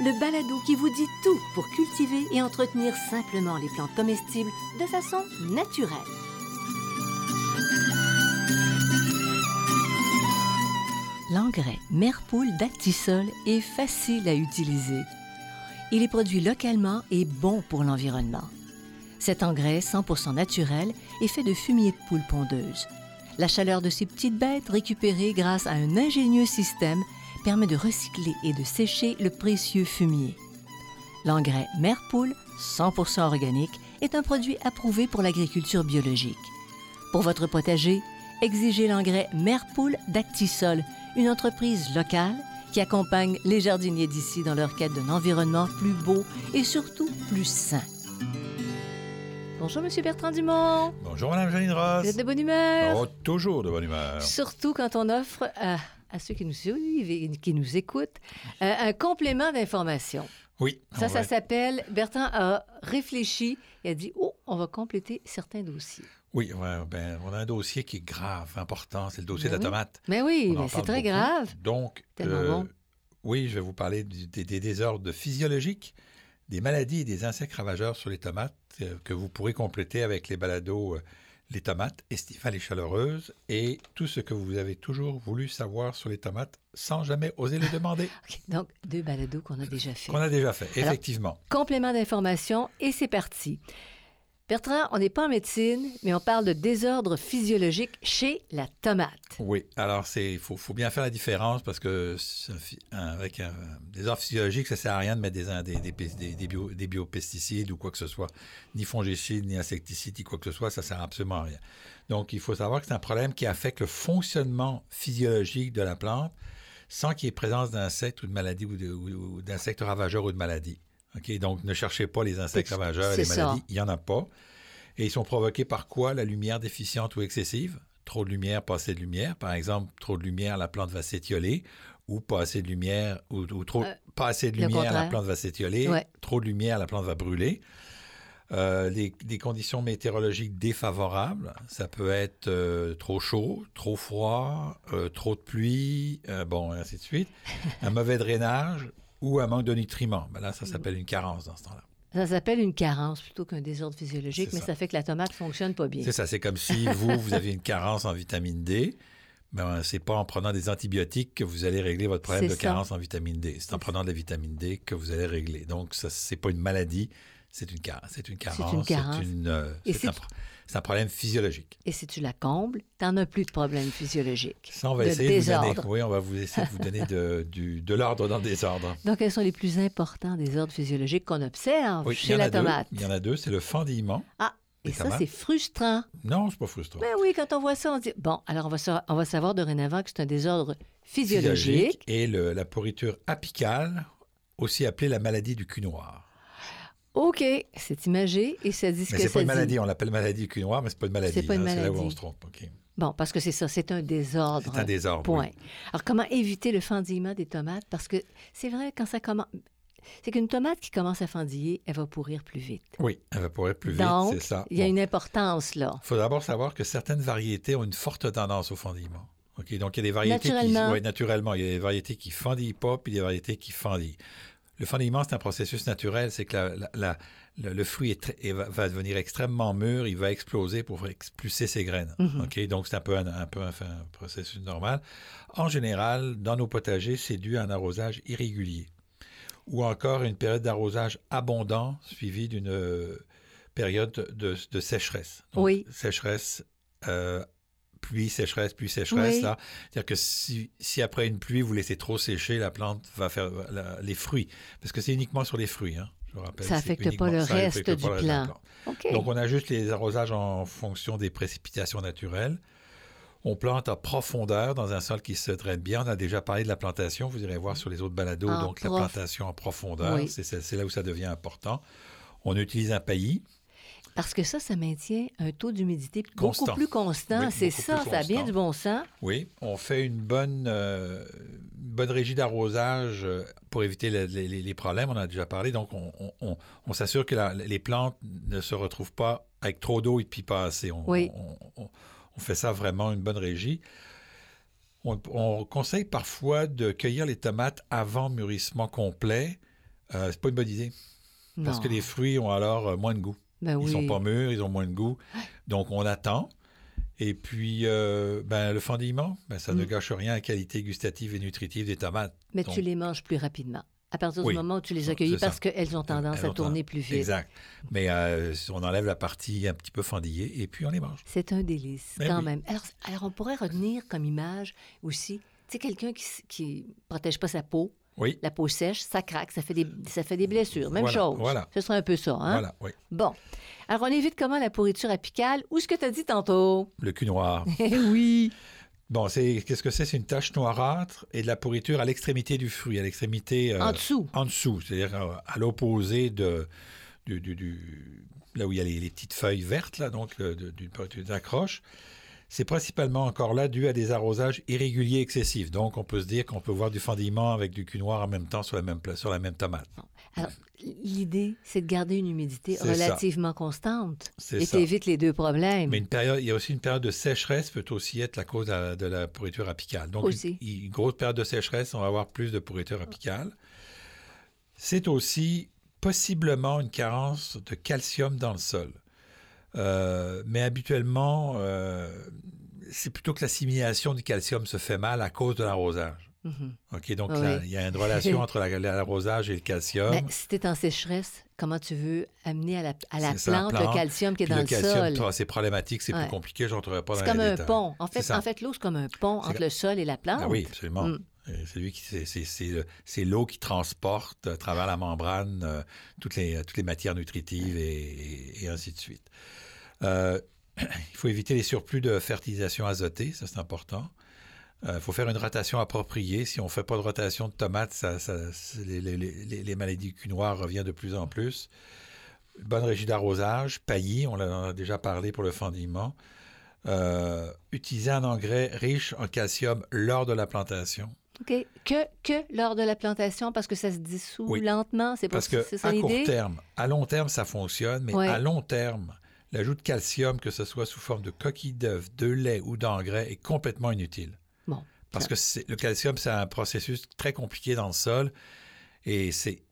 le balado qui vous dit tout pour cultiver et entretenir simplement les plantes comestibles de façon naturelle. L'engrais Merpoule d'Actisol est facile à utiliser. Il est produit localement et bon pour l'environnement. Cet engrais 100% naturel est fait de fumier de poule pondeuse. La chaleur de ces petites bêtes récupérée grâce à un ingénieux système permet de recycler et de sécher le précieux fumier. L'engrais Merpoule 100% organique est un produit approuvé pour l'agriculture biologique. Pour votre potager, exigez l'engrais Merpoule d'Actisol, une entreprise locale qui accompagne les jardiniers d'ici dans leur quête d'un environnement plus beau et surtout plus sain. Bonjour, Monsieur Bertrand Dumont. Bonjour, Madame Janine Ross. Vous êtes de bonne humeur? Oh, toujours de bonne humeur. Surtout quand on offre à, à ceux qui nous suivent et qui nous écoutent euh, un complément d'information. Oui. Ça, ça s'appelle, Bertrand a réfléchi et a dit, oh, on va compléter certains dossiers. Oui, ouais, ben, on a un dossier qui est grave, important. C'est le dossier Ben de la oui. tomate. Mais oui, On en mais c'est très beaucoup. grave. Donc, Tellement bon. oui, je vais vous parler du- des, des désordres physiologiques, des maladies et des insectes ravageurs sur les tomates euh, que vous pourrez compléter avec les balados euh, Les tomates estivales et chaleureuses et tout ce que vous avez toujours voulu savoir sur les tomates sans jamais oser le demander. Donc, deux balados qu'on a déjà fait. Qu'on a déjà fait, Alors- effectivement. Complément d'information et c'est parti. Bertrand, on n'est pas en médecine, mais on parle de désordre physiologique chez la tomate. Oui, alors il faut, bien faire la différence parce que un- avec un désordre physiologique, ça sert à rien de mettre des, des, des, pes- des, des bio- des biopesticides ou quoi que ce soit, ni fongicides, ni insecticides, ni quoi que ce soit, ça sert absolument à rien. Donc il faut savoir que c'est un problème qui affecte le fonctionnement physiologique de la plante sans qu'il y ait présence d'insectes ou de maladies ou d'insectes ravageurs ou de maladies. OK, donc ne cherchez pas les insectes ravageurs et les ça. maladies, il n'y en a pas. Et ils sont provoqués par quoi? La lumière déficiente ou excessive? Trop de lumière, pas assez de lumière. Par exemple, trop de lumière, la plante va s'étioler. Ou pas assez de lumière, ou, ou trop, Euh, pas assez de lumière, la plante va s'étioler. Ouais. Trop de lumière, la plante va brûler. Euh, les, des conditions météorologiques défavorables, ça peut être euh, trop chaud, trop froid, trop de pluie, bon, et ainsi de suite. Un mauvais drainage ou un manque de nutriments. Ben là, ça s'appelle une carence dans ce temps-là. Ça s'appelle une carence plutôt qu'un désordre physiologique, C'est mais ça. ça fait que la tomate fonctionne pas bien. C'est ça, c'est comme si vous, vous aviez une carence en vitamine D. Ben, c'est pas en prenant des antibiotiques que vous allez régler votre problème C'est de ça. carence en vitamine D. C'est en prenant de la vitamine D que vous allez régler. Donc, ça, c'est pas une maladie, c'est une, car- c'est une carence. une carence. une, euh, Et c'est c'est- un, pro- c'est un problème physiologique. Et si tu la combles, t'en as plus de problème physiologique. Ça, on va de essayer de vous donner, oui, on va vous essayer de vous donner de, du- de l'ordre dans le désordre. Donc, quels sont les plus importants désordres physiologiques qu'on observe Oui, chez la a deux. tomate? Il y en a deux, c'est le fendillement. Ah, et ça, c'est frustrant. Non, c'est pas frustrant. Ben oui, quand on voit ça, on dit, bon, alors on va, sa- on va savoir dorénavant que c'est un désordre physiologique. Et le- la pourriture apicale, aussi appelée la maladie du cul noir. OK, c'est imagé et ça dit ce Mais que c'est ça pas une dit. maladie, on l'appelle maladie du cul noir, mais c'est pas une maladie. C'est pas une hein, C'est là où on maladie. se trompe. OK. Bon, parce que c'est ça, c'est un désordre. C'est un désordre. Point. oui. Alors, comment éviter le fendillement des tomates? Parce que c'est vrai, quand ça commence. C'est qu'une tomate qui commence à fendiller, elle va pourrir plus vite. Oui, elle va pourrir plus vite, c'est ça. il y a Bon. une importance là. Il faut d'abord savoir que certaines variétés ont une forte tendance au fendillement. OK, donc il y a des variétés Naturellement. qui... Oui, naturellement. Il y a des variétés qui fendillent pas, puis des variétés qui fendillent. Le fendillement, c'est un processus naturel. C'est que la- la- la- le, le fruit est très- est- va, devenir extrêmement mûr, il va exploser pour expulser ses graines. Mhm. Donc c'est un peu un, un peu un, un processus normal. En général, dans nos potagers, c'est dû à un arrosage irrégulier ou encore une période d'arrosage abondant suivie d'une euh, période de, de sécheresse. Donc, Oui. Sécheresse, euh, pluie, sécheresse, pluie, sécheresse. Oui. là. C'est-à-dire que si, si après une pluie, vous laissez trop sécher, la plante va faire la- les fruits. Parce que c'est uniquement sur les fruits, hein, je rappelle. Ça c'est affecte pas le reste du plan. Donc, on ajuste les arrosages en fonction des précipitations naturelles. On plante en profondeur dans un sol qui se draine bien. On a déjà parlé de la plantation. Vous irez voir sur les autres balados. En donc, la plantation en profondeur, Oui. c'est là où ça devient important. On utilise un paillis. Parce que ça, ça maintient un taux d'humidité beaucoup Constant. plus constant. Oui, C'est ça, ça a bien du bon sens. Oui, on fait une bonne, euh, une bonne régie d'arrosage euh, pour éviter le- les, problèmes. On en a déjà parlé. Donc, on, on- on- on s'assure que la- les plantes ne se retrouvent pas avec trop d'eau et puis pas assez. On, Oui. on- fait ça vraiment une bonne régie. On, on conseille parfois de cueillir les tomates avant mûrissement complet. Euh, c'est pas une bonne idée parce que les fruits ont alors euh, moins de goût. Ben Ils oui. sont pas mûrs, ils ont moins de goût. Donc, on attend. Et puis, euh, ben, le fendillement, ben, ça ne Mm. gâche rien à la qualité gustative et nutritive des tomates. Mais Donc, tu les manges plus rapidement. À partir Oui. du moment où tu les as cueillis, C'est ça. parce qu'elles ont tendance elles à tourner plus vite. Exact. Mais euh, on enlève la partie un petit peu fendillée et puis on les mange. C'est un délice, Ben quand oui. même. Alors, alors, on pourrait retenir comme image aussi, tu sais, quelqu'un qui qui protège pas sa peau, Oui. la peau sèche, ça craque, ça fait des, ça fait des blessures. Même Voilà, chose. voilà. Ce serait un peu ça, hein? Voilà, oui. Bon. Alors, on évite comment la pourriture apicale ou ce que tu as dit tantôt? Le cul noir. Eh oui! Bon, c'est qu'est-ce que c'est? C'est une tache noirâtre et de la pourriture à l'extrémité du fruit, à l'extrémité euh, en dessous. en dessous, c'est-à-dire euh, à l'opposé de du, du- du- là où il y a les, les petites feuilles vertes là, donc d'une pourriture d'accroche. C'est principalement encore là dû à des arrosages irréguliers excessifs. Donc, on peut se dire qu'on peut voir du fendillement avec du cul noir en même temps sur la même, sur la même tomate. Alors, l'idée, c'est de garder une humidité ça. relativement constante. Et ça. t'évites les deux problèmes. Mais une période, il y a aussi une période de sécheresse peut aussi être la cause de la, de la pourriture apicale. Donc, Aussi. Une, une grosse période de sécheresse, on va avoir plus de pourriture apicale. C'est aussi possiblement une carence de calcium dans le sol. Euh, mais habituellement, euh, c'est plutôt que l'assimilation du calcium se fait mal à cause de l'arrosage. Mhm. OK, donc Oui. il y a une relation entre la- l'arrosage et le calcium. Ben, si tu es en sécheresse, comment tu veux amener à la, à la C'est ça, la plante, le calcium qui est dans le le, calcium, sol? c'est problématique, c'est Ouais. plus compliqué, je n'entrerai pas dans C'est les comme un détails. pont. En fait, en l'eau, c'est comme un pont entre le sol et la plante. Ah oui, absolument. Mm. Euh, qui c'est- c'est- c'est le- c'est l'eau qui transporte à travers la membrane euh, toutes les matières nutritives et, ainsi de suite. Euh, il faut éviter les surplus de fertilisation azotée, ça c'est important. Euh, Il faut faire une rotation appropriée. Si on ne fait pas de rotation de tomates, les, maladies du cul noir reviennent de plus en plus. Bonne régie d'arrosage, paillis, on en a déjà parlé pour le fendillement. Euh, utiliser un engrais riche en calcium lors de la plantation. OK. Que, que lors de la plantation, parce que ça se dissout Oui. lentement, c'est Parce que c'est ça à court terme, à long terme, ça fonctionne, mais Ouais. à long terme, l'ajout de calcium, que ce soit sous forme de coquille d'œuf, de lait ou d'engrais, est complètement inutile. Bon. Parce que le calcium, c'est un processus très compliqué dans le sol. Et c'est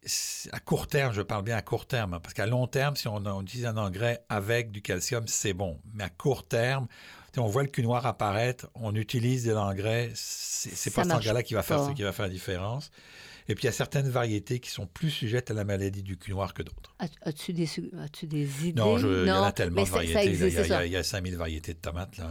à court terme, je parle bien à court terme, hein, parce qu'à long terme, si on, on utilise un engrais avec du calcium, c'est bon. Mais à court terme, on voit le cul noir apparaître, on utilise de l'engrais, c'est pas cet engrais-là qui va faire pas. qui va faire la différence. Et puis il y a certaines variétés qui sont plus sujettes à la maladie du cul noir que d'autres. As- As-tu des, as-tu des idées? Non, je- il y en a tellement de variétés. il, y a, c'est il y a- ça. il y a 5000 variétés de tomates. Là.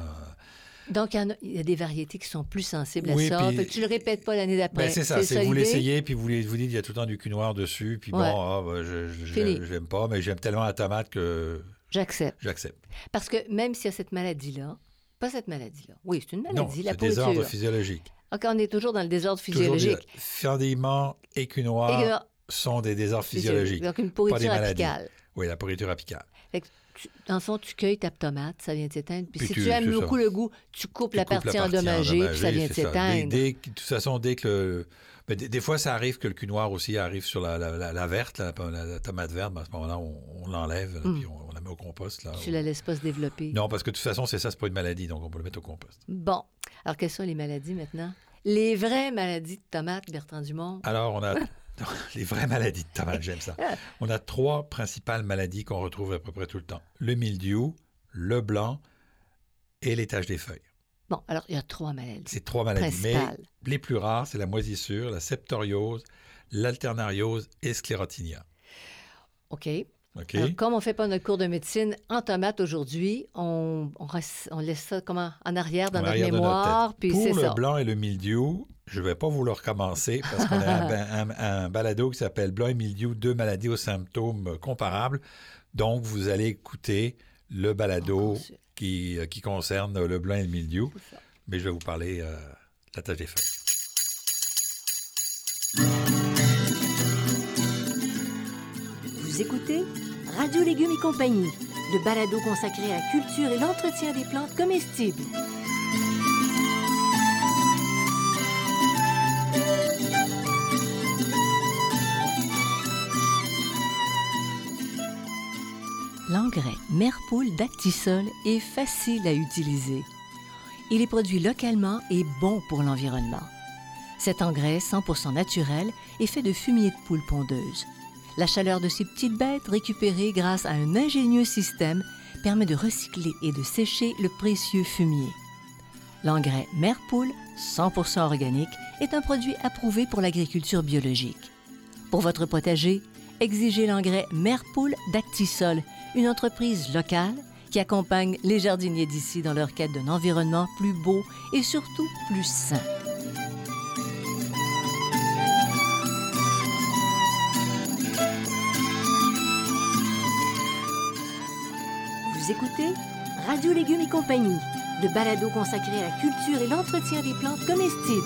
Donc, il y, a, il y a des variétés qui sont plus sensibles Oui, à ça. puis- tu le répètes pas l'année d'après? Ben, c'est ça, c'est que vous l'essayez, puis vous, les- vous dites, il y a tout le temps du cul noir dessus, puis Ouais. bon, ah, ben, je j'aime pas, mais j'aime tellement la tomate que J'accepte. j'accepte. Parce que même s'il y a cette maladie-là, pas cette maladie-là. Oui, c'est une Non, maladie, la c'est désordre pourriture. physiologique. OK, on est toujours dans le désordre physiologique. Fendillement et là, sont des désordres physiologiques. Donc, une pourriture apicale. Oui, la pourriture apicale. Fait que tu- dans le fond, tu cueilles ta tomate, ça vient de s'éteindre. Puis, Puis si tu- tu aimes ça. beaucoup le goût, tu coupes Tu la coupes partie endommagée, puis ça vient de. Dès- s'éteindre. dès de toute façon, dès que le. des, des fois, ça arrive que le cul noir aussi arrive sur la, la- la- la verte, la, tomate verte. ben, à ce moment-là, on, on l'enlève, là, Mm. puis on, on la met au compost. Là, Tu la laisses pas se développer. Non, parce que de toute façon, c'est ça, c'est pas une maladie, donc on peut le mettre au compost. Bon. Alors, quelles sont les maladies maintenant? Les vraies maladies de tomates, Bertrand Dumont? Alors, on a les vraies maladies de tomates, j'aime ça. On a trois principales maladies qu'on retrouve à peu près tout le temps. Le mildiou, le blanc et les taches des feuilles. Bon, alors, il y a trois maladies C'est trois maladies. Mais principales. les plus rares, c'est la moisissure, la septoriose, l'alternariose et sclérotinia. OK. Alors, comme on ne fait pas notre cours de médecine en tomates aujourd'hui, on, on reste- on laisse ça comment, en arrière dans En notre arrière notre mémoire, tête. puis Pour c'est le ça. blanc et le mildiou, je ne vais pas vous le recommencer parce qu'on a un, ba- un- un balado qui s'appelle Blanc et mildiou, deux maladies aux symptômes comparables. Donc, vous allez écouter le balado Oh, qui, euh, qui concerne le blanc et le mildiou. Mais je vais vous parler euh, de la tâche des feuilles. Écoutez Radio Légumes et compagnie, le balado consacré à la culture et l'entretien des plantes comestibles. L'engrais Merpoule d'Actisol est facile à utiliser. Il est produit localement et bon pour l'environnement. Cet engrais 100% naturel est fait de fumier de poule pondeuse. La chaleur de ces petites bêtes récupérée grâce à un ingénieux système permet de recycler et de sécher le précieux fumier. L'engrais Merpoule 100% organique est un produit approuvé pour l'agriculture biologique. Pour votre potager, exigez l'engrais Merpoule d'Actisol, une entreprise locale qui accompagne les jardiniers d'ici dans leur quête d'un environnement plus beau et surtout plus sain. Vous écoutez Radio Légumes et compagnie, le balado consacré à la culture et l'entretien des plantes comestibles.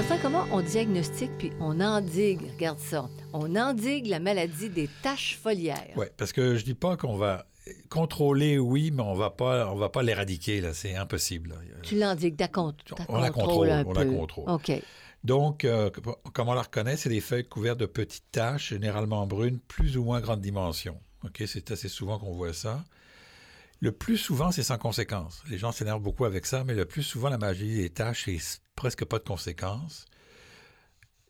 Enfin, comment on diagnostique puis on endigue, regarde ça, on endigue la maladie des taches foliaires. Oui, parce que je dis pas qu'on va contrôler, oui, mais on va pas, on va pas l'éradiquer, là, c'est impossible. là. Tu l'endigues, d'accord. On la contrôle, on la contrôle. OK. Donc, euh, comment on la reconnaît? C'est des feuilles couvertes de petites taches, généralement brunes, plus ou moins grande dimension. OK? C'est assez souvent qu'on voit ça. Le plus souvent, c'est sans conséquence. Les gens s'énervent beaucoup avec ça, mais le plus souvent, la maladie des taches, c'est presque pas de conséquences.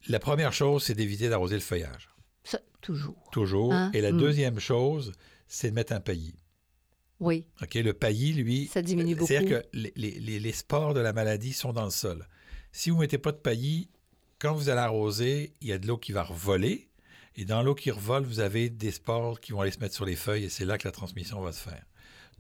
La première chose, c'est d'éviter d'arroser le feuillage. Ça, toujours. Toujours. Hein? Et la Mm. deuxième chose, c'est de mettre un paillis. Oui, OK? Le paillis, lui, ça diminue beaucoup. c'est-à-dire que les- les- les spores de la maladie sont dans le sol. Si vous ne mettez pas de paillis, quand vous allez arroser, il y a de l'eau qui va revoler. Et dans l'eau qui revole, vous avez des spores qui vont aller se mettre sur les feuilles et c'est là que la transmission va se faire.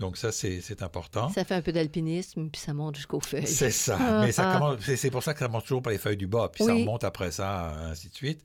Donc ça, c'est c'est important. Ça fait un peu d'alpinisme, puis ça monte jusqu'aux feuilles. C'est ça. Mais ça commence- c'est c'est pour ça que ça monte toujours par les feuilles du bas, puis ça remonte après ça, ainsi de suite.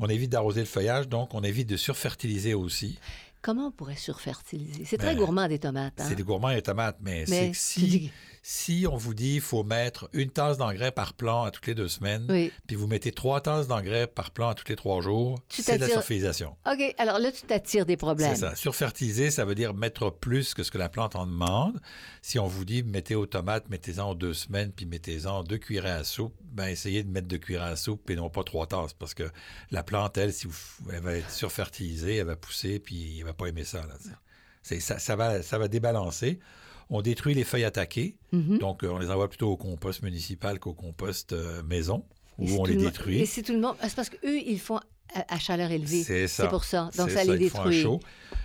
On évite d'arroser le feuillage, donc on évite de surfertiliser aussi. Comment on pourrait surfertiliser? C'est très Ben, gourmand des tomates. Hein? C'est des gourmands et des tomates, mais, c'est Mais tu si, si on vous dit qu'il faut mettre une tasse d'engrais par plant à toutes les deux semaines, Oui. puis vous mettez trois tasses d'engrais par plant à tous les trois jours, c'est de la surfertilisation. OK, alors là, tu t'attires des problèmes. C'est ça. Surfertiliser, ça veut dire mettre plus que ce que la plante en demande. Si on vous dit mettez aux tomates, mettez-en aux deux semaines, puis mettez-en deux cuillerées à soupe, ben essayez de mettre deux cuillerées à soupe et non pas trois tasses, parce que la plante, elle, si vous, elle va être surfertilisée, elle va pousser, puis elle va pas aimer ça. Là, tu sais. C'est- ça, ça va, ça va débalancer. On détruit les feuilles attaquées, Mhm. donc euh, on les envoie plutôt au compost municipal qu'au compost euh, maison, où on les détruit. Et c'est tout le monde. C'est parce qu'eux, ils font à, à chaleur élevée. C'est ça. pour ça. Donc, C'est ça, les ils font un détruit. chaud.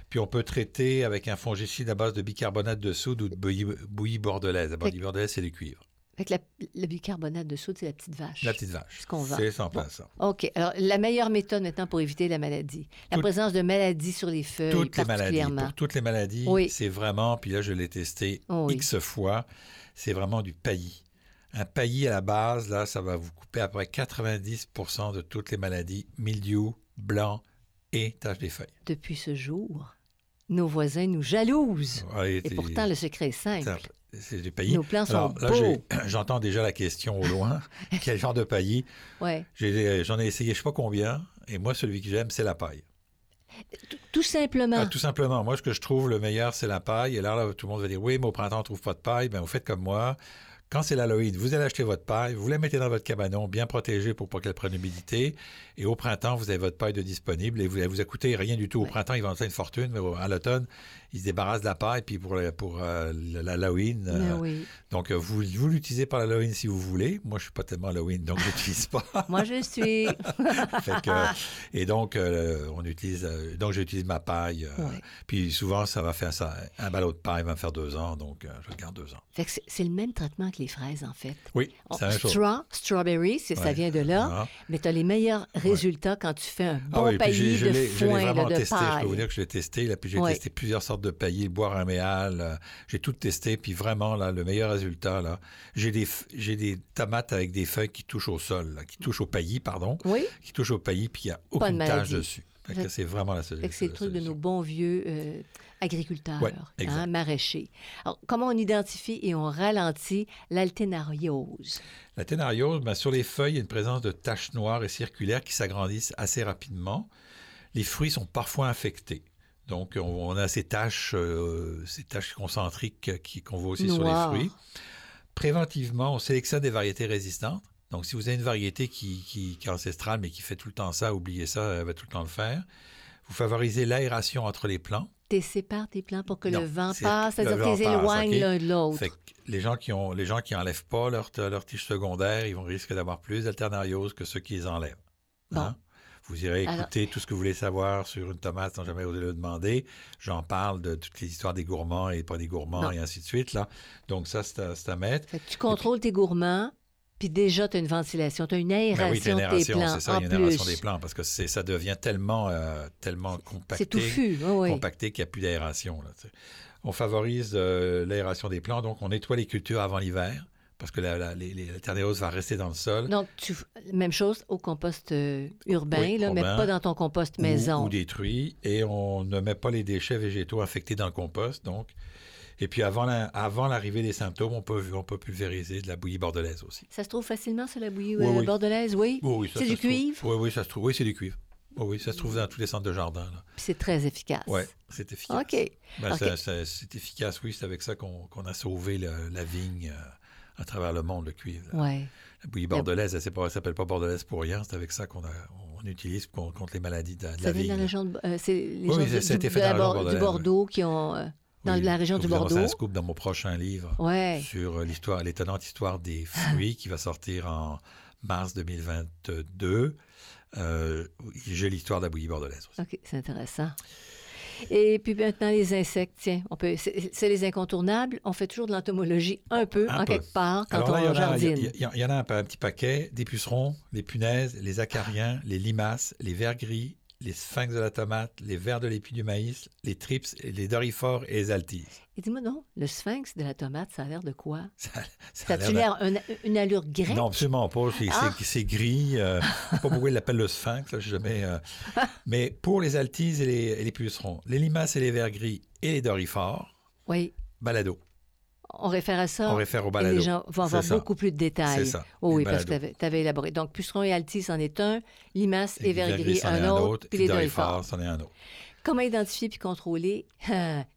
Puis on peut traiter avec un fongicide à base de bicarbonate de soude ou de bouillie, bouillie bordelaise. La bouillie bordelaise, c'est du cuivre. Fait que la- le bicarbonate de soude, c'est la petite vache. La petite vache. Ce qu'on vend. C'est sans Bon. OK. Alors, la meilleure méthode maintenant pour éviter la maladie. La présence de maladies sur les feuilles, Toutes les maladies. Pour toutes les maladies, Oui. c'est vraiment, puis là, je l'ai testé Oui. X fois, c'est vraiment du paillis. Un paillis à la base, là, ça va vous couper à peu près 90% de toutes les maladies, mildiou, blanc et taches des feuilles. Depuis ce jour, nos voisins nous jalousent. Ouais, Et pourtant, le secret est simple. C'est du paillis. Nos plants sont Alors là, beaux. j'entends déjà la question au loin. Quel genre de paillis? Ouais. J'ai- J'en ai, essayé je sais pas combien, et moi, celui que j'aime, c'est la paille. Tout- Tout simplement. Ah, tout simplement, moi, ce que je trouve le meilleur, c'est la paille. Et là, là, tout le monde va dire, oui, mais au printemps, on trouve pas de paille. Ben, vous faites comme moi. Quand c'est l'Halloween, vous allez acheter votre paille, vous la mettez dans votre cabanon, bien protégée pour pas qu'elle prenne l'humidité. Et au printemps, vous avez votre paille de disponible et vous, elle vous a coûté rien du tout. Au Ouais. printemps, ils vendent ça une fortune, mais à l'automne, ils se débarrassent de la paille. Puis pour, le- pour euh, l'Halloween, euh, oui. donc euh, vous, vous l'utilisez par l'Halloween si vous voulez. Moi, je suis pas tellement Halloween, donc je l'utilise pas. Moi, je suis. Fait que, et donc, euh, on utilise, euh, donc j'utilise ma paille. euh, Ouais. Puis souvent, ça va faire ça. Un ballot de paille va me faire deux ans, donc euh, je le garde deux ans. Fait que c'est- c'est le même traitement les fraises, en fait. Oui, même chose. straw, strawberry, ça vient de là. Ah. Mais tu as les meilleurs résultats quand tu fais un Ah bon oui, paillis de l'ai je foin, là, de testé. Je peux paille. vous dire que je l'ai testé. Là, puis j'ai Ouais. testé plusieurs sortes de paillis, bois réméal. euh, j'ai tout testé. Puis vraiment, là, le meilleur résultat, là, j'ai des, j'ai des tomates avec des feuilles qui touchent au sol, là, qui touchent au paillis, pardon, Oui, qui touchent au paillis, puis il n'y a aucune tache dessus. C'est vraiment la que c'est le truc de solution. nos bons vieux euh, agriculteurs, Ouais, hein, maraîchers. Alors, comment on identifie et on ralentit l'alténariose? La ténariose, ben, sur les feuilles, il y a une présence de taches noires et circulaires qui s'agrandissent assez rapidement. Les fruits sont parfois infectés. Donc, on, a ces taches, euh, ces taches concentriques qu'on voit aussi sur les fruits. Préventivement, on sélectionne des variétés résistantes. Donc, si vous avez une variété qui, qui, est ancestrale, mais qui fait tout le temps ça, oubliez ça, elle va tout le temps le faire. Vous favorisez l'aération entre les plants. Tu sépares tes plants pour que le vent passe, c'est-à-dire les éloignes l'un de l'autre. Les gens qui ont, les gens qui enlèvent pas leur, leur tige secondaire, ils vont risquer d'avoir plus d'alternariose que ceux qui les enlèvent. Hein? Vous irez écouter tout ce que vous voulez savoir sur une tomate sans jamais oser le demander. J'en parle de toutes les histoires des gourmands et pas des gourmands et ainsi de suite. Là. Donc ça, c'est à, mettre. tu contrôles tes gourmands, puis déjà, tu as une ventilation, tu as une aération, ben oui, une aération C'est ça, une aération des plants, parce que ça devient tellement, euh, tellement compacté, touffu, compacté qu'il n'y a plus d'aération. On favorise euh, l'aération des plants, donc on nettoie les cultures avant l'hiver parce que la, la, va rester dans le sol. Donc, même chose au compost euh, urbain, là, mais pas dans ton compost maison. Ou, détruit. Et on ne met pas les déchets végétaux infectés dans le compost. Donc, et puis avant, avant l'arrivée des symptômes, on peut, on peut pulvériser de la bouillie bordelaise aussi. Ça se trouve facilement sur la bouillie euh, bordelaise, oui? Oui, C'est du cuivre? Oui, oui, ça se trouve. Oui, c'est du cuivre. Oui, ça se trouve dans tous les centres de jardin. c'est très efficace. Oui, c'est efficace. OK. Ben, c'est efficace, oui. C'est avec ça qu'on a sauvé la vigne. Euh, à travers le monde, le cuivre. Ouais. La bouillie bordelaise, elle ne s'appelle pas bordelaise pour rien. C'est avec ça qu'on on utilise contre les maladies de, la vie. Dans la région de, euh, c'est les gens du, du, Bordeaux qui ont... Euh, dans la région du Bordeaux. un scoop dans mon prochain livre ouais. sur l'histoire, l'étonnante histoire des fruits qui va sortir en mars 2022. Euh, J'ai l'histoire de la bouillie bordelaise. Aussi. OK, c'est intéressant. Et puis maintenant, les insectes, tiens, on peut, c'est les incontournables. On fait toujours de l'entomologie un peu, en quelque part, quand on jardine. Il y, en a un, petit paquet, des pucerons, les punaises, les acariens, les limaces, les vers gris, les sphinx de la tomate, les vers de l'épi du maïs, les trips, les dorifores et les altises. Et dis-moi non, le sphinx de la tomate, ça a l'air de quoi? Ça, a l'air une, allure grecque? Non, absolument pas. C'est, gris. Euh, je ne sais pas pourquoi ils l'appellent le sphinx. Là, jamais, euh. Mais pour les altises et les, et les pucerons, les limaces et les vers gris et les dorifores, oui. balado. On réfère à ça. On réfère au balado. Et les gens vont avoir beaucoup plus de détails. C'est ça. Oh, oui, parce que tu avais, élaboré. Donc, puceron et altis, c'en est un. Limace et, vergris, un, un, autre. Puis les dorifores, c'en est un autre. Comment identifier puis contrôler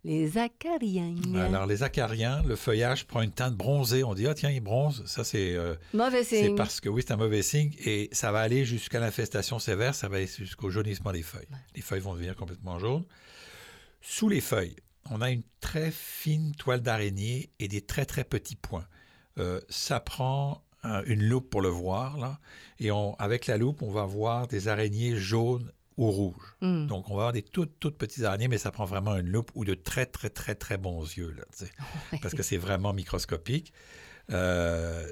les acariens? Alors, les acariens, le feuillage prend une teinte bronzée. On dit, ah tiens, il bronze. Ça, c'est. Euh, mauvais signe. C'est parce que, oui, c'est un mauvais signe. Et ça va aller jusqu'à l'infestation sévère. Ça va aller jusqu'au jaunissement des feuilles. Les feuilles vont devenir complètement jaunes. Sous les feuilles, on a une très fine toile d'araignée et des très très petits points. Euh, ça prend une loupe pour le voir, là, et on, avec la loupe, on va voir des araignées jaunes ou rouges. Hmm. Donc, on va avoir des toutes, toutes petites araignées, mais ça prend vraiment une loupe ou de très, très, très, très bons yeux, là, parce que c'est vraiment microscopique. Euh,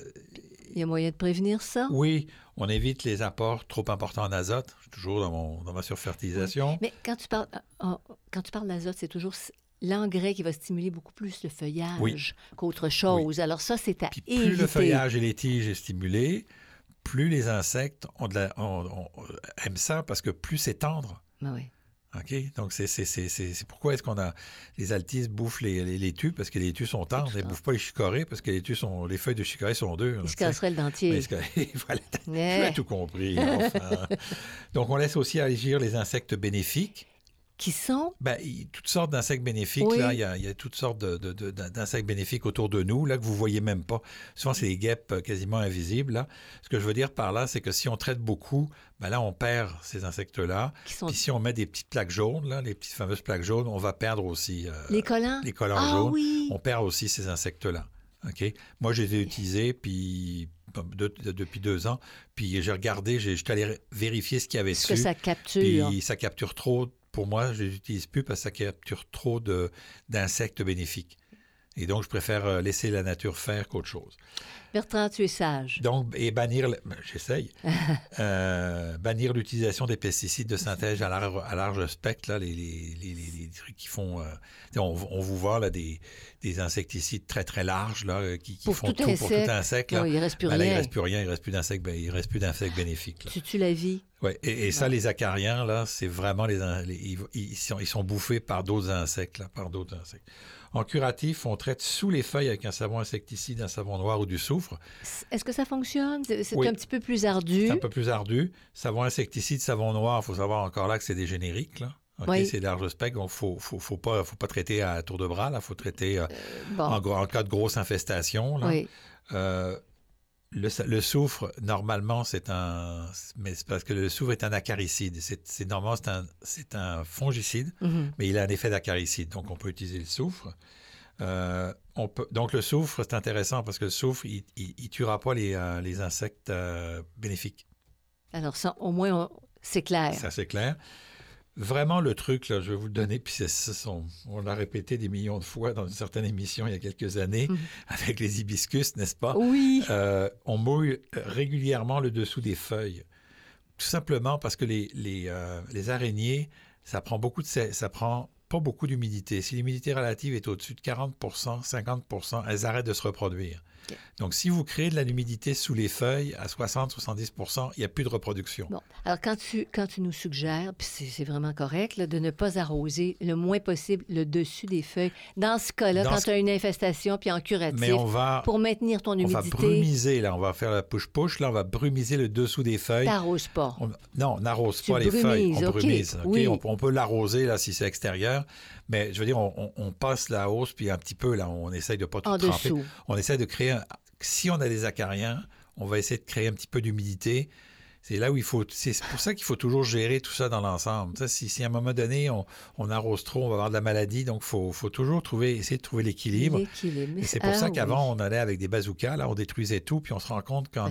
Il y a moyen de prévenir ça? Oui, on évite les apports trop importants en azote, toujours dans, mon, dans ma surfertilisation. Mais quand tu parles, euh, quand tu parles d'azote, c'est toujours l'engrais qui va stimuler beaucoup plus le feuillage qu'autre chose. Alors ça, c'est à éviter. Plus le feuillage et les tiges est stimulé, plus les insectes ont de aiment ça parce que plus c'est tendre. Ben oui. OK? Donc, c'est pourquoi est-ce qu'on a. Les altises bouffent les, les, laitues parce que les laitues sont tendres. Elles ne bouffent pas les chicorées parce que les laitues sont. Les feuilles de chicorée sont dures. Ils se casseraient le dentier. voilà, tu as tout compris. Donc, on laisse aussi agir les insectes bénéfiques qui sont? Ben, toutes sortes d'insectes bénéfiques. Là, il y, a, toutes sortes d'insectes bénéfiques autour de nous, là, que vous voyez même pas. Souvent, c'est des guêpes euh, quasiment invisibles. Là. Ce que je veux dire par là, c'est que si on traite beaucoup, ben là, on perd ces insectes-là. Puis si on met des petites plaques jaunes, là, les petites fameuses plaques jaunes, on va perdre aussi... Euh, les collants? Les collants ah, jaunes. Oui. On perd aussi ces insectes-là. OK? Moi, je les ai utilisés, puis depuis deux ans. Puis j'ai regardé, j'ai allé vérifier ce qu'il y avait dessus. que ça capture. Puis ça capture trop pour moi, je les utilise plus parce que ça capture trop d'insectes bénéfiques. Et donc, je préfère euh, laisser la nature faire qu'autre chose. Bertrand, tu es sage. Donc, et bannir, ben, j'essaye, euh, bannir l'utilisation des pesticides de synthèse à large, à large spectre, là, les, les, les, trucs qui font, euh, on, vous voit là, des, des, insecticides très très larges là, qui, qui font tout, pour tout insecte. Là. il ne reste plus ben, rien. il ne reste plus rien, il ne reste plus d'insectes, ben, il reste plus d'insectes bénéfiques. Tu tues la vie. Oui, et, et ça, les acariens, là, c'est vraiment les, ils, ils, sont, ils sont bouffés par d'autres insectes, là, par d'autres insectes. En curatif, on traite sous les feuilles avec un savon insecticide, un savon noir ou du soufre. Est-ce que ça fonctionne? C'est Oui. un petit peu plus ardu. C'est un peu plus ardu. Savon insecticide, savon noir, il faut savoir encore là que c'est des génériques. Là. OK, Oui. C'est large spectre, donc il faut, faut, faut pas, faut pas traiter à tour de bras. Il faut traiter euh, Bon, en, gros- en cas de grosse infestation. là. oui. Euh, le, le soufre, normalement, c'est un. Mais c'est parce que le soufre est un acaricide. C'est normalement, c'est un, c'est un fongicide, Mhm. mais il a un effet d'acaricide. Donc, on peut utiliser le soufre. Euh, on peut, donc, le soufre, c'est intéressant parce que le soufre, il ne tuera pas les, euh, les insectes euh, bénéfiques. Alors, ça, au moins, on- c'est clair. Ça, c'est clair. Vraiment, le truc, là, je vais vous le donner, puis on, on l'a répété des millions de fois dans une certaine émission il y a quelques années, Mhm. avec les hibiscus, n'est-ce pas? Oui. Euh, on mouille régulièrement le dessous des feuilles. Tout simplement parce que les, les, euh, les araignées, ça prend beaucoup de ça prend pas beaucoup d'humidité. Si l'humidité relative est au-dessus de 40 50 elles arrêtent de se reproduire. Donc, si vous créez de la l'humidité sous les feuilles à 60-70% il n'y a plus de reproduction. Bon, alors quand tu, quand tu nous suggères, puis c'est vraiment correct, là, de ne pas arroser le moins possible le dessus des feuilles, dans ce cas-là, quand ce- tu as une infestation, puis en curatif, Mais on va, pour maintenir ton on va humidité, brumiser, là, on va faire la push-push, là, on va brumiser le dessous des feuilles. t'arroses pas. On- non, on n'arrose pas les feuilles, on brumise. OK? oui. On, on peut l'arroser là si c'est extérieur, mais je veux dire, on, passe la hausse puis un petit peu là, on essaye de pas tout En tremper. dessous. On essaie de créer. Si on a des acariens, on va essayer de créer un petit peu d'humidité. C'est là où il faut. C'est pour ça qu'il faut toujours gérer tout ça dans l'ensemble. Si, si à un moment donné on, on arrose trop, on va avoir de la maladie. Donc, il faut, faut toujours trouver, essayer de trouver l'équilibre. Et c'est pour Ah, ça qu'avant, oui. on allait avec des bazookas, là, on détruisait tout, puis on se rend compte qu'en en-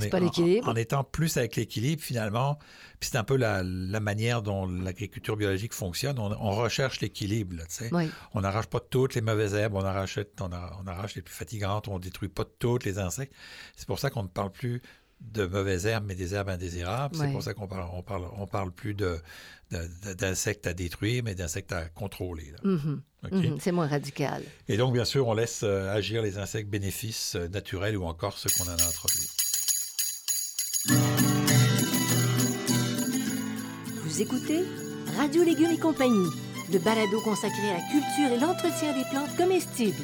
en, étant plus avec l'équilibre, finalement, puis c'est un peu la, la manière dont l'agriculture biologique fonctionne, on, on recherche l'équilibre. Oui. On n'arrache pas toutes les mauvaises herbes, on arrache, on, a- on arrache les plus fatigantes, on détruit pas toutes les insectes. C'est pour ça qu'on ne parle plus de mauvaises herbes, mais des herbes indésirables. C'est pour ça qu'on parle, on parle, on parle plus de, de- de- d'insectes à détruire, mais d'insectes à contrôler. là. Mhm. OK? Mhm. C'est moins radical. Et donc, bien sûr, on laisse euh, agir les insectes bénéfices euh, naturels ou encore ceux qu'on en a introduits. Vous écoutez Radio Légumes et compagnie, le balado consacré à la culture et l'entretien des plantes comestibles.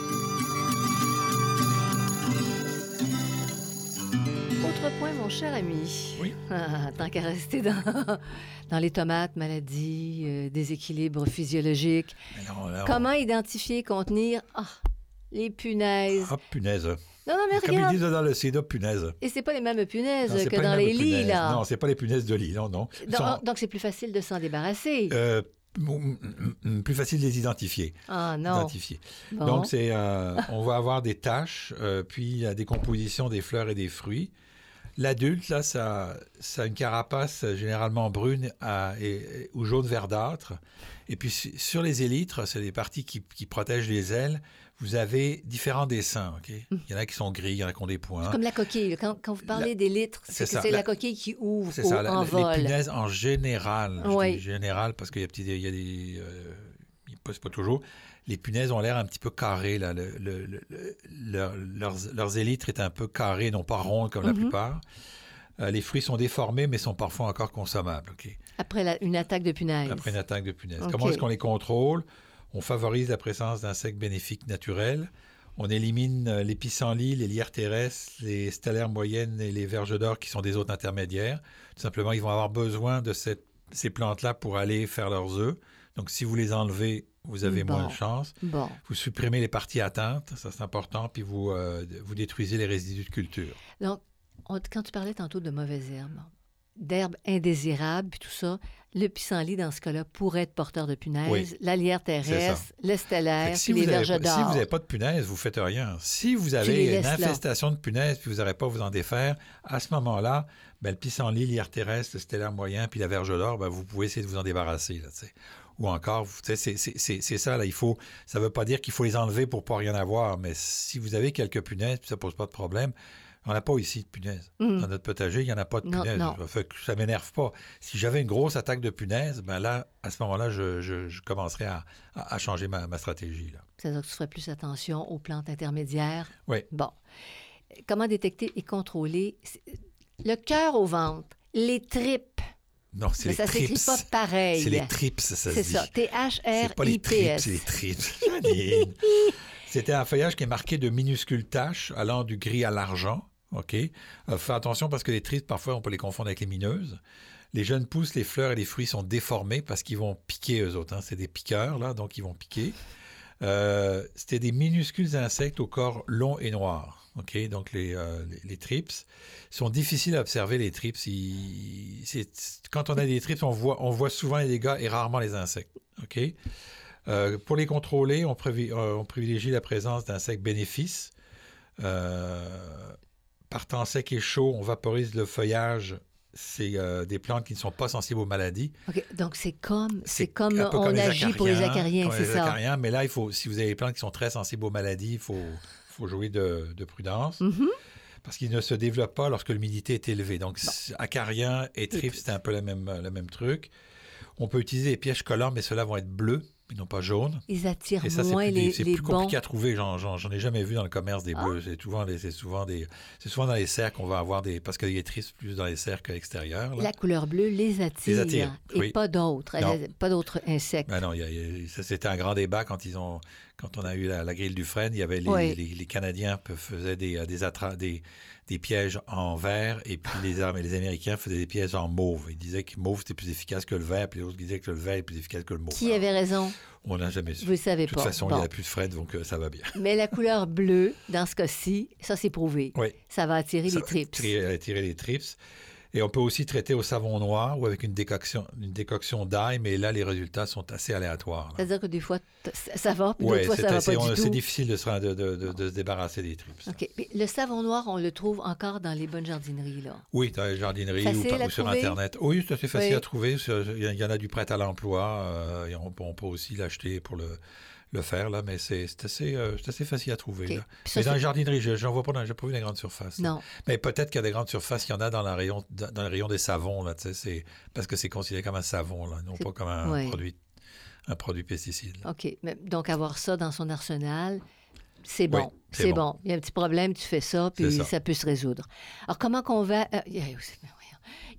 Mon cher ami. Oui. Ah, tant qu'à rester dans, dans les tomates, maladies, euh, déséquilibres physiologiques. Comment identifier, contenir ah, les punaises? Ah, punaise. Non, non, mais Comme ils disent dans le CEDA, punaise. Et c'est pas les mêmes punaises Non, que dans mêmes les lits, punaises. là. Non, c'est pas les punaises de lit, non, non. Donc, sont, c'est plus facile de s'en débarrasser. euh, plus facile de les identifier. Ah non. Identifier. Bon. Donc, c'est, euh, on va avoir des taches, euh, puis la décomposition des fleurs et des fruits. L'adulte, là, ça, ça a une carapace euh, généralement brune à- et- et- ou jaune verdâtre. Et puis, su- sur les élytres, c'est les parties qui, qui protègent les ailes, vous avez différents dessins. ok? Il y en a qui sont gris, il y en a qui ont des points. Comme la coquille. Quand, quand vous parlez des litres, c'est la... La- coquille qui ouvre C'est au- ça, la- en vol. les punaises en général. je Oui. dis général parce qu'il y a, petit- il y a des. euh, il pas toujours. Les punaises ont l'air un petit peu carrées. Là. Le- le- le- le- leur- leurs, leurs élytres est un peu carrés, non pas ronds comme la Mhm. plupart. Euh, les fruits sont déformés, mais sont parfois encore consommables. Après la- une attaque de punaise. Après une attaque de punaise. Ok. Comment est-ce qu'on les contrôle? On favorise la présence d'insectes bénéfiques naturels. On élimine euh, les pissenlits, les lierres terrestres, les stellaires moyennes et les verges d'or qui sont des hôtes intermédiaires. Tout simplement, ils vont avoir besoin de cette- ces plantes-là pour aller faire leurs œufs. Donc, si vous les enlevez, vous avez Bon. moins de chance. Bon. Vous supprimez les parties atteintes, ça c'est important, puis vous, euh, vous détruisez les résidus de culture. Donc, on- quand tu parlais tantôt de mauvaises herbes, d'herbes indésirables, puis tout ça, le pissenlit, dans ce cas-là, pourrait être porteur de punaises, Oui. la lierre terrestre, l'estellaire, si, les verges pas, si d'or. vous n'avez pas de punaises, vous faites rien. Si vous avez une là. infestation de punaises, puis vous n'aurez pas à vous en défaire, à ce moment-là, ben, le pissenlit, l'hier terrestre, le stellaire moyen, puis la verge d'or, ben, vous pouvez essayer de vous en débarrasser. Là. Ou encore, c'est- ça, là, il faut, ça ne veut pas dire qu'il faut les enlever pour pas rien avoir, mais si vous avez quelques punaises, ça ne pose pas de problème, on n'a pas ici de punaises. Mm. Dans notre potager, il n'y en a pas de Non, punaises. non. Ça fait que ça m'énerve pas. Si j'avais une grosse attaque de punaises, ben là, à ce moment-là, je, je- je commencerais à, à- à changer ma, ma stratégie. C'est-à-dire que tu ferais plus attention aux plantes intermédiaires? Oui. Bon. Comment détecter et contrôler le cœur au ventre, les tripes, Non, c'est les ça s'écrit pas pareil. C'est les trips, ça se C'est dit. ça, C'est pas les trips, c'est les T-H-R-I-P-S. trips. C'était un feuillage qui est marqué de minuscules taches allant du gris à l'argent. OK? Euh, fais attention parce que les trips, parfois, on peut les confondre avec les mineuses. Les jeunes pousses, les fleurs et les fruits sont déformés parce qu'ils vont piquer eux autres. hein. C'est des piqueurs, là, donc ils vont piquer. Euh, C'était des minuscules insectes au corps long et noir. OK? Donc les, euh, les, trips sont difficiles à observer, les trips. Quand on a des trips, on voit, on voit souvent les dégâts et rarement les insectes. OK? Euh, pour les contrôler, on, privi- euh, on privilégie la présence d'insectes bénéfices. Euh, par sec et chaud, on vaporise le feuillage. C'est euh, des plantes qui ne sont pas sensibles aux maladies. Donc, c'est comme, c'est on agit pour les acariens, c'est les ça. acariens, mais là, il faut, si vous avez des plantes qui sont très sensibles aux maladies, il faut, faut jouer de, de prudence. Mhm. Parce qu'ils ne se développent pas lorsque l'humidité est élevée. Donc, c- acarien et tripes, trips. c'est un peu le même, le même truc. On peut utiliser des pièges collants, mais ceux-là vont être bleus, ils n'ont pas jaunes. Ils attirent Et ça, c'est moins plus, les, c'est plus compliqué à trouver. J'en, j'en- j'en ai jamais vu dans le commerce des Ah. bleus. C'est souvent, souvent des, souvent dans les cercles qu'on va avoir des, parce qu'il a triste plus dans les cercles extérieurs. là. La couleur bleue les attire, attire, et oui. pas d'autres, euh, pas d'autres insectes. Ben non, il y a- il y a- ça, c'était un grand débat quand ils ont, quand on a eu la, la grille du Frêne. Il y avait les, Oui. les- les Canadiens faisaient des, euh, des, attra- des, des pièges en vert et puis les, Am- les Américains faisaient des pièges en mauve. Ils disaient que mauve c'était plus efficace que le vert, puis les autres disaient que le vert est plus efficace que le mauve. Qui Alors, avait raison? On n'a jamais su. Vous ne savez De toute pas. façon, Bon. il n'y a plus de Fred, donc euh, ça va bien. Mais la couleur bleue, dans ce cas-ci, ça c'est prouvé. Oui. Ça va attirer Ça les va trips. Tirer, tirer les trips. Et on peut aussi traiter au savon noir ou avec une décoction, une décoction d'ail, mais là, les résultats sont assez aléatoires. C'est-à-dire que des fois, ça- va, puis Ouais, fois, c'est ça va pas on- du c'est tout. difficile de se, rend- de, de- de- de se débarrasser des. Mais le savon noir, on le trouve encore dans les bonnes jardineries, là. Oui, dans les jardineries ou, par- ou sur trouver? Internet. Oui, c'est assez facile Oui. à trouver. Il y en- a du prêt à l'emploi. euh, et on, peut- on peut aussi l'acheter pour le, le faire, là, mais c'est assez, euh, assez facile à trouver. Là. Ça, mais dans les jardineries, je n'en vois pas, dans- j'ai pas vu les grandes surfaces. là. Non. Mais peut-être qu'il y a des grandes surfaces, il y en a dans, la rayon, dans, le rayon des savons, là, parce que c'est considéré comme un savon, là, non pas comme un, ouais. produit, un produit pesticide. là. OK. Mais donc, avoir ça dans son arsenal, c'est bon. Oui, c'est bon. bon. Il y a un petit problème, tu fais ça, puis ça. peut se résoudre. Alors, comment qu'on va... euh,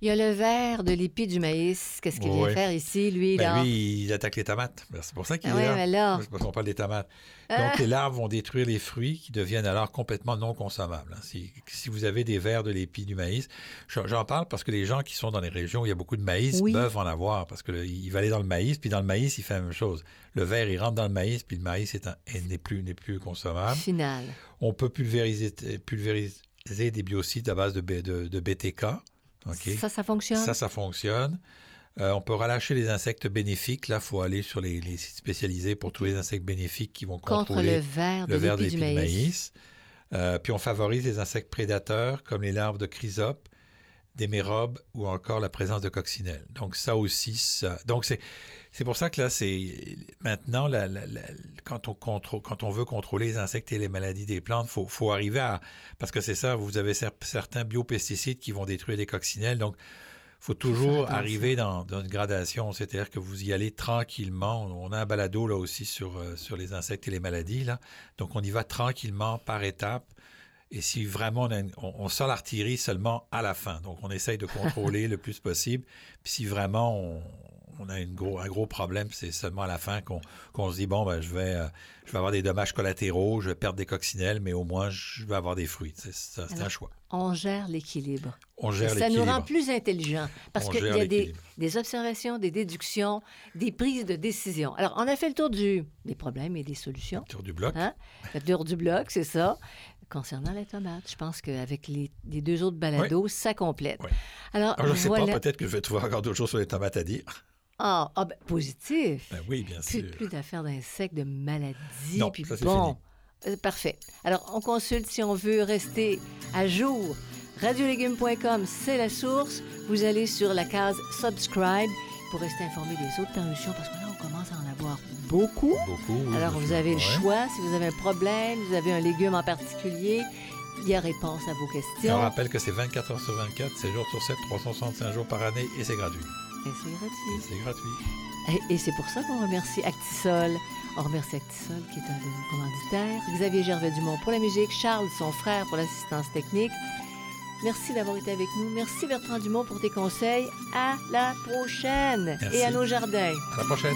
il, y a, le verre de l'épi du maïs. Qu'est-ce qu'il vient Oui. faire ici, lui, Ben, là? lui, il attaque les tomates. Ben, C'est pour ça qu'il Ah est là. mais là... Qu'on parle des tomates. Ah. Donc, les larves vont détruire les fruits qui deviennent alors complètement non consommables. hein. Si, si vous avez des vers de l'épi du maïs, j'en parle parce que les gens qui sont dans les régions où il y a beaucoup de maïs Oui. peuvent en avoir parce qu'il va aller dans le maïs, puis dans le maïs, il fait la même chose. Le verre, il rentre dans le maïs, puis le maïs n'est plus, consommable. Final. On peut pulvériser, pulvériser des biocides à base de, B- de, de BTK. Ça, ça fonctionne? Ça, ça fonctionne. Euh, on peut relâcher les insectes bénéfiques. Là, il faut aller sur les, les sites spécialisés pour tous les insectes bénéfiques qui vont Contre contrôler le verre le verre d'épi du de maïs. maïs. Euh, puis on favorise les insectes prédateurs comme les larves de chrysopes, d'émérobes ou encore la présence de coccinelles. Donc ça aussi, ça... Donc c'est... C'est pour ça que là, c'est maintenant, la- la- la- quand, on contrôle, quand on veut contrôler les insectes et les maladies des plantes, il faut, faut arriver à... Parce que c'est ça, vous avez cer- certains biopesticides qui vont détruire les coccinelles. Donc, il faut toujours arriver dans, dans une gradation, c'est-à-dire que vous y allez tranquillement. On a un balado là aussi sur, euh, sur les insectes et les maladies. Là. Donc, on y va tranquillement, par étapes. Et si vraiment on, a une- on- on sort l'artillerie seulement à la fin. Donc, on essaye de contrôler le plus possible. Puis si vraiment on, on a une gros, un gros problème. C'est seulement à la fin qu'on se dit bon, ben, je, vais, euh, je vais avoir des dommages collatéraux, je vais perdre des coccinelles, mais au moins, je vais avoir des fruits. C'est un choix. On gère l'équilibre. On gère Ça nous rend plus intelligents parce qu'il y a des, des, observations, des déductions, des prises de décision. Alors, on a fait le tour du, des problèmes et des solutions. Le tour du bloc. Hein? Le tour du bloc, c'est ça. Concernant la tomate, je pense qu'avec les, les, deux autres balados, ça complète. Alors, je ne sais pas, peut-être que je vais trouver encore d'autres choses sur les tomates à dire. Ah, ah ben, positif. Ben oui, bien plus, sûr. Plus d'affaires d'insectes, de maladies. Non, puis ça, bon, euh, parfait. Alors, on consulte si on veut rester à jour. Radiolégumes.com, c'est la source. Vous allez sur la case Subscribe pour rester informé des autres parutions parce que là, on commence à en avoir beaucoup. Beaucoup. Alors, vous avez le choix. Si vous avez un problème, vous avez un légume en particulier, il y a réponse à vos questions. on rappelle que c'est 24 heures sur 24, 7 jours sur 7, 365 jours par année et c'est gratuit. Et c'est gratuit. Et c'est gratuit. Et, et c'est pour ça qu'on remercie Actisol. On remercie Actisol qui est un de nos commanditaires. Xavier Gervais-Dumont pour la musique, Charles, son frère, pour l'assistance technique. Merci d'avoir été avec nous. Merci Bertrand Dumont pour tes conseils. À la prochaine. Merci. Et à nos jardins. À la prochaine.